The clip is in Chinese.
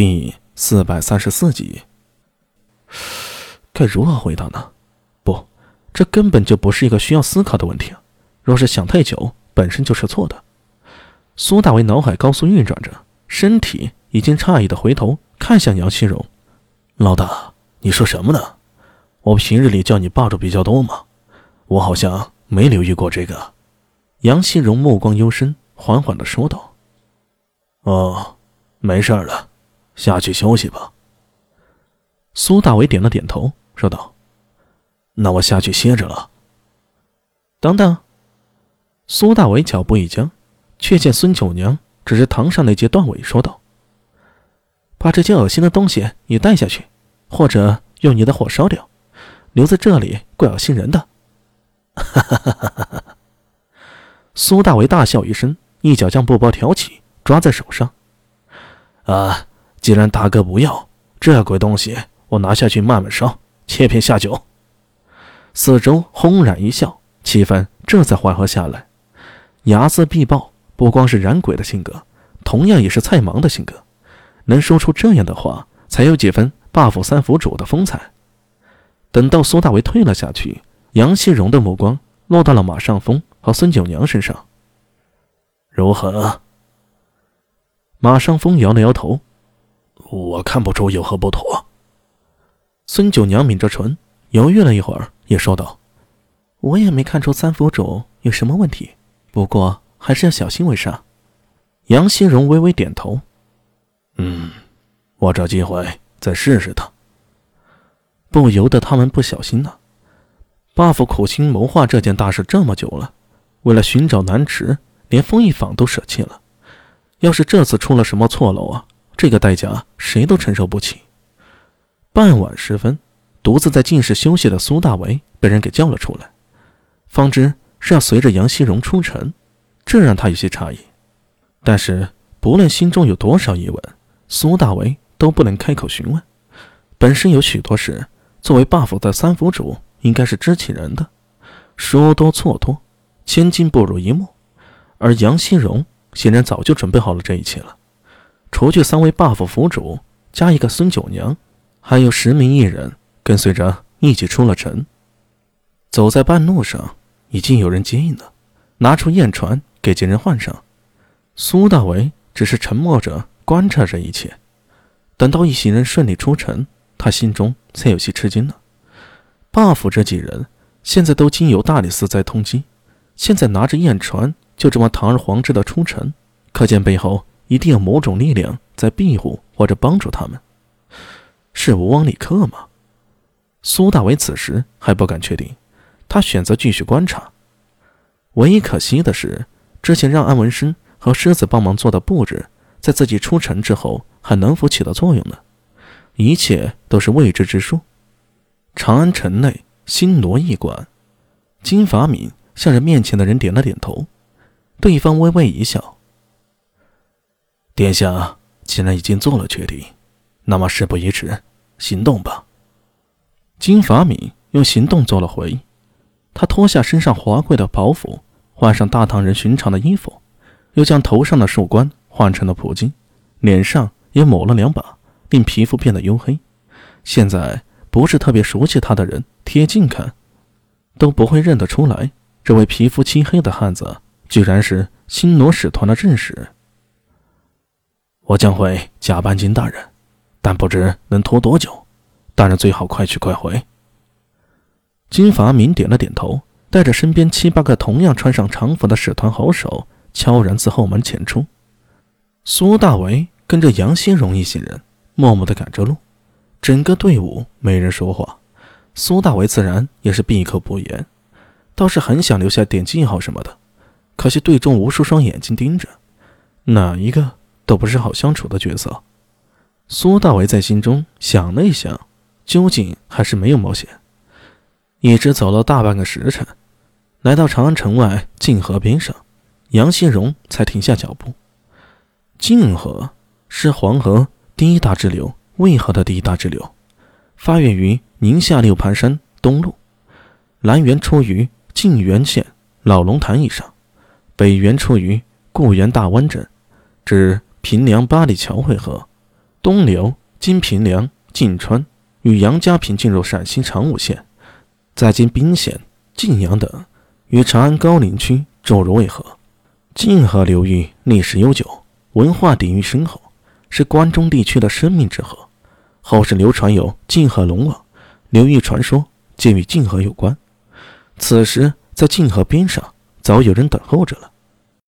第四百三十四集，该如何回答呢？不，这根本就不是一个需要思考的问题！若是想太久，本身就是错的。苏大为脑海高速运转着，身体已经诧异的回头看向杨希荣：“老大，你说什么呢？我平日里叫你霸主比较多吗？我好像没留意过这个。”杨希荣目光幽深，缓缓的说道：“哦，没事了。”下去休息吧。苏大伟点了点头，说道：“那我下去歇着了。”等等。苏大伟脚步一僵，却见孙九娘指着堂上那截断尾，说道：“把这些恶心的东西也带下去，或者用你的火烧掉，留在这里怪恶心人的。”哈哈哈哈哈！苏大伟大笑一声，一脚将布包挑起，抓在手上。啊！既然大哥不要这鬼东西，我拿下去慢慢烧，切片下酒。四周轰然一笑，气氛这才缓和下来。睚眦必报不光是染鬼的性格，同样也是菜芒的性格，能说出这样的话，才有几分霸府三府主的风采。等到苏大为退了下去，杨希荣的目光落到了马尚峰和孙九娘身上。如何？马尚峰摇了摇头。我看不出有何不妥。孙九娘抿着唇，犹豫了一会儿，也说道：“我也没看出三府主有什么问题，不过还是要小心为上。”杨新荣微微点头：“嗯，我找机会再试试他。”不由得他们不小心了。buff 苦心谋划这件大事这么久了，为了寻找南池，连风一坊都舍弃了。要是这次出了什么错漏啊！这个代价谁都承受不起。傍晚时分，独自在静室休息的苏大为被人给叫了出来，方知是要随着杨希荣出城，这让他有些诧异。但是不论心中有多少疑问，苏大为都不能开口询问。本身有许多事，作为 buff 的三府主应该是知其人的，说多错多，千金不如一目。而杨希荣显然早就准备好了这一切了。除去三位 buff 府主，加一个孙九娘，还有十名艺人跟随着一起出了城。走在半路上，已经有人接应了，拿出验船给几人换上。苏大为只是沉默着观察着一切。等到一行人顺利出城，他心中才有些吃惊了。buff 这几人现在都经由大理寺在通缉，现在拿着验船就这么堂而皇之的出城，可见背后。一定有某种力量在庇护或者帮助他们，是吴王李克吗？苏大伟此时还不敢确定，他选择继续观察。唯一可惜的是，之前让安文生和狮子帮忙做的布置，在自己出城之后还能否起到作用呢？一切都是未知之数。长安城内新罗驿馆，金法敏向着面前的人点了点头，对方微微一笑。殿下既然已经做了决定，那么事不宜迟，行动吧。金法敏用行动做了回应。他脱下身上华贵的袍服，换上大唐人寻常的衣服，又将头上的树冠换成了普巾，脸上也抹了两把，令皮肤变得黝黑。现在不是特别熟悉他的人贴近看，都不会认得出来，这位皮肤漆黑的汉子居然是新罗使团的正使。我将会假扮金大人，但不知能拖多久。大人最好快去快回。金发敏点了点头，带着身边七八个同样穿上长服的使团好手，悄然自后门潜出。苏大为跟着杨新荣一行人，默默地赶着路。整个队伍没人说话，苏大为自然也是闭口不言，倒是很想留下点记号什么的，可惜队中无数双眼睛盯着，哪一个？都不是好相处的角色。苏大为在心中想了一想，究竟还是没有冒险。一直走了大半个时辰，来到长安城外泾河边上，杨新荣才停下脚步。泾河是黄河第一大支流，渭河的第一大支流，发源于宁夏六盘山东麓，南源出于泾源县老龙潭以上，北源出于固原大湾镇，至。平凉八里桥汇合，东流经平凉、晋川，与杨家坪进入陕西长武县，再经彬县、晋阳等，与长安高陵区周如渭河。泾河流域历史悠久，文化底蕴深厚，是关中地区的生命之河。后世流传有泾河龙王、流域传说，皆与泾河有关。此时，在泾河边上，早有人等候着了。